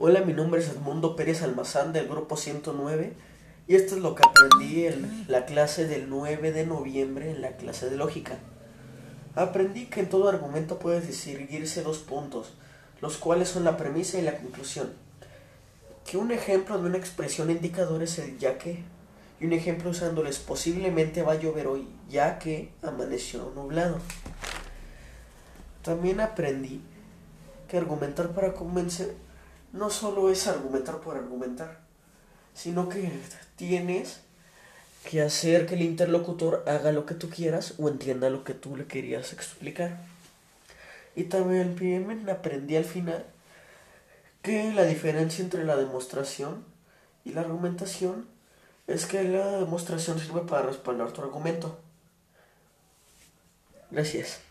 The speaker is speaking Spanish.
Hola, mi nombre es Edmundo Pérez Almazán del grupo 109 y esto es lo que aprendí en la clase del 9 de noviembre en la clase de lógica. Aprendí que en todo argumento puede distinguirse dos puntos, los cuales son la premisa y la conclusión. Que un ejemplo de una expresión indicador es el ya que y un ejemplo usándoles posiblemente va a llover hoy ya que amaneció nublado. También aprendí que argumentar para convencer no solo es argumentar por argumentar, sino que tienes que hacer que el interlocutor haga lo que tú quieras o entienda lo que tú le querías explicar. Y también aprendí al final que la diferencia entre la demostración y la argumentación es que la demostración sirve para respaldar tu argumento. Gracias.